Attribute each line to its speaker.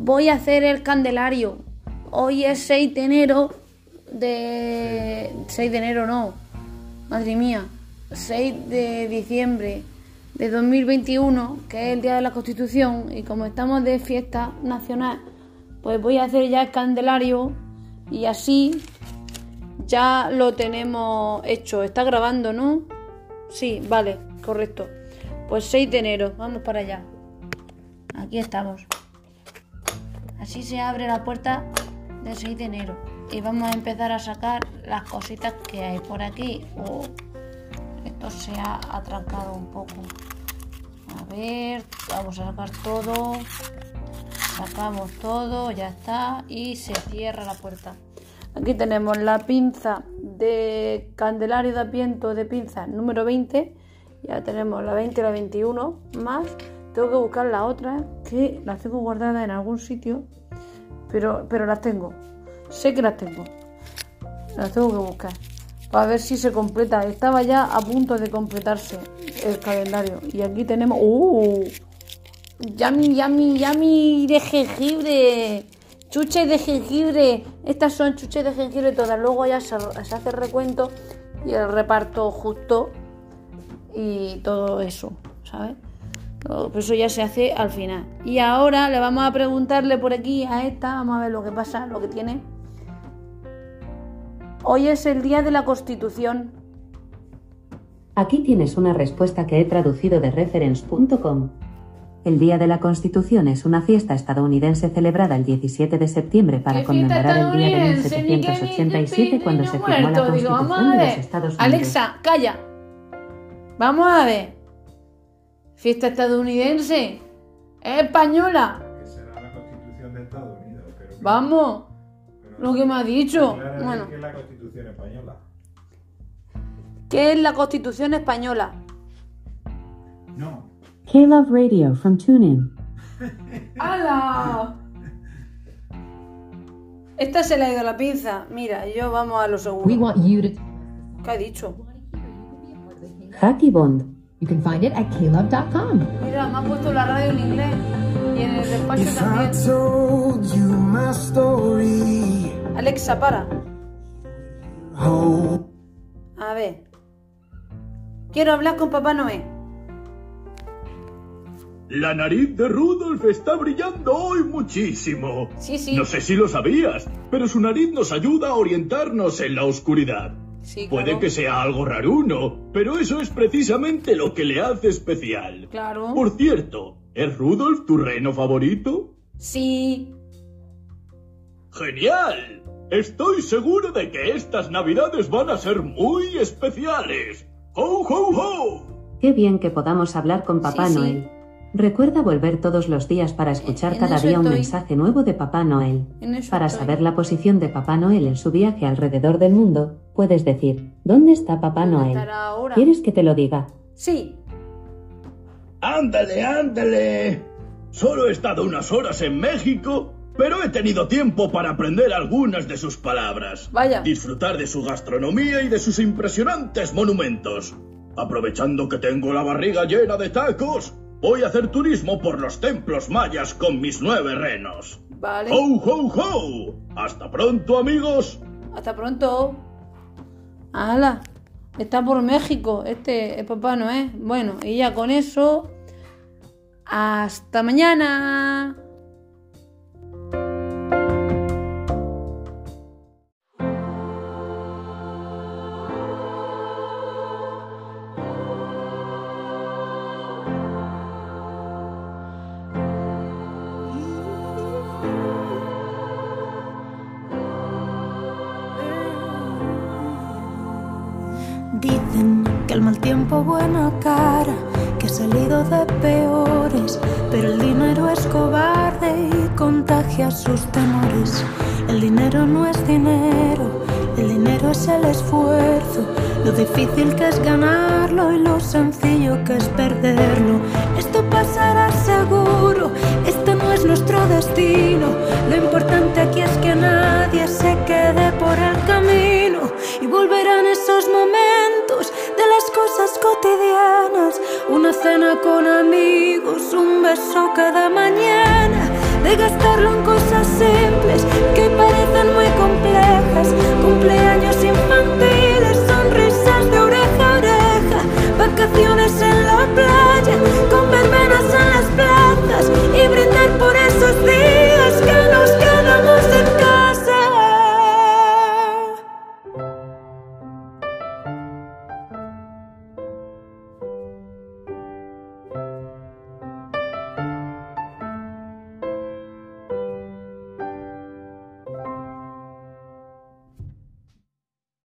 Speaker 1: voy a hacer el candelario. Hoy es 6 de enero de... 6 de enero no, madre mía, 6 de diciembre de 2021, que es el Día de la Constitución, y como estamos de fiesta nacional, pues voy a hacer ya el candelario y así ya lo tenemos hecho. Está grabando, ¿no? Sí, vale, correcto. Pues 6 de enero, vamos para allá. Aquí estamos. Así se abre la puerta del 6 de enero. Y vamos a empezar a sacar las cositas que hay por aquí. Oh, esto se ha atrancado un poco. A ver, vamos a sacar todo. Sacamos todo, ya está. Y se cierra la puerta. Aquí tenemos la pinza de Candelario de Apiento de pinza número 20. Ya tenemos la 20 y la 21 más. Tengo que buscar la otra que las tengo guardadas en algún sitio. Pero, pero las tengo. Sé que las tengo. Las tengo que buscar. Para ver si se completa. Estaba ya a punto de completarse el calendario. Y aquí tenemos. ¡Uh! Yami, yami, yami de jengibre. Chuches de jengibre. Estas son chuches de jengibre todas. Luego ya se, se hace el recuento y el reparto justo. Y todo eso, ¿sabes? Todo eso ya se hace al final. Y ahora le vamos a preguntarle por aquí a esta. Vamos a ver lo que pasa, lo que tiene. Hoy es el día de la Constitución.
Speaker 2: Aquí tienes una respuesta que he traducido de reference.com. El Día de la Constitución es una fiesta estadounidense celebrada el 17 de septiembre para
Speaker 1: ¿Qué fiesta
Speaker 2: conmemorar el día de
Speaker 1: estadounidense? Ni que ni-
Speaker 2: 1787
Speaker 1: ni-
Speaker 2: cuando se firmó la Constitución de los. Estados Unidos.
Speaker 1: Alexa, calla. Vamos a ver. Fiesta estadounidense. Es española.
Speaker 3: Que será la Constitución de Estados Unidos. Pero que-
Speaker 1: Vamos.
Speaker 3: pero
Speaker 1: Lo que me ha dicho. Bueno.
Speaker 3: que es la Constitución española.
Speaker 1: ¿Qué es la Constitución española?
Speaker 3: No.
Speaker 2: K-Love Radio from TuneIn.
Speaker 1: ¡Hala! Esta se le ha ido la pinza. Mira, yo vamos a lo
Speaker 4: We
Speaker 1: seguro.
Speaker 4: want you to.
Speaker 1: ¿Qué ha dicho?
Speaker 2: Hacky Bond.
Speaker 4: You can find it at klove.com.
Speaker 1: Mira, me ha puesto la radio en inglés. Y en el despacho
Speaker 5: If I
Speaker 1: también.
Speaker 5: told you my story,
Speaker 1: Alexa, para.
Speaker 5: oh,
Speaker 1: A ver. Quiero hablar con Papá Noé.
Speaker 6: La nariz de Rudolf está brillando hoy muchísimo.
Speaker 1: Sí, sí.
Speaker 6: No sé si lo sabías, pero su nariz nos ayuda a orientarnos en la oscuridad.
Speaker 1: Sí,
Speaker 6: Puede
Speaker 1: claro.
Speaker 6: que sea algo raruno, pero eso es precisamente lo que le hace especial.
Speaker 1: Claro.
Speaker 6: Por cierto, ¿es Rudolf tu reno favorito?
Speaker 1: Sí.
Speaker 6: ¡Genial! Estoy seguro de que estas navidades van a ser muy especiales. ¡Ho, ho, ho!
Speaker 2: Qué bien que podamos hablar con Papá
Speaker 1: Sí, sí.
Speaker 2: Recuerda volver todos los días para escuchar
Speaker 1: En
Speaker 2: cada día un mensaje nuevo de Papá Noel. Para
Speaker 1: estoy.
Speaker 2: saber la posición de Papá Noel en su viaje alrededor del mundo, puedes decir, ¿dónde está Papá
Speaker 1: ¿Dónde
Speaker 2: Noel? ¿Quieres que te lo diga?
Speaker 1: Sí.
Speaker 6: Ándale, ándale. Solo he estado unas horas en México, pero he tenido tiempo para aprender algunas de sus palabras.
Speaker 1: Vaya.
Speaker 6: Disfrutar de su gastronomía y de sus impresionantes monumentos. Aprovechando que tengo la barriga llena de tacos, voy a hacer turismo por los templos mayas con mis nueve renos.
Speaker 1: Vale.
Speaker 6: ¡Ho, ho, ho! ¡Hasta pronto, amigos!
Speaker 1: Hasta pronto. ¡Hala! Está por México. Este es Papá Noé. Bueno, y ya con eso. Hasta mañana.
Speaker 7: Dicen que el mal tiempo buena cara, que ha salido de peores, pero el dinero es cobarde y contagia sus temores. El dinero no es dinero, el dinero es el esfuerzo, lo difícil que es ganarlo y lo sencillo que es perderlo. Esto pasará seguro, este no es nuestro destino. Cotidianas. Una cena con amigos, un beso cada mañana de gastarlo en cosas simples que parecen muy complejas.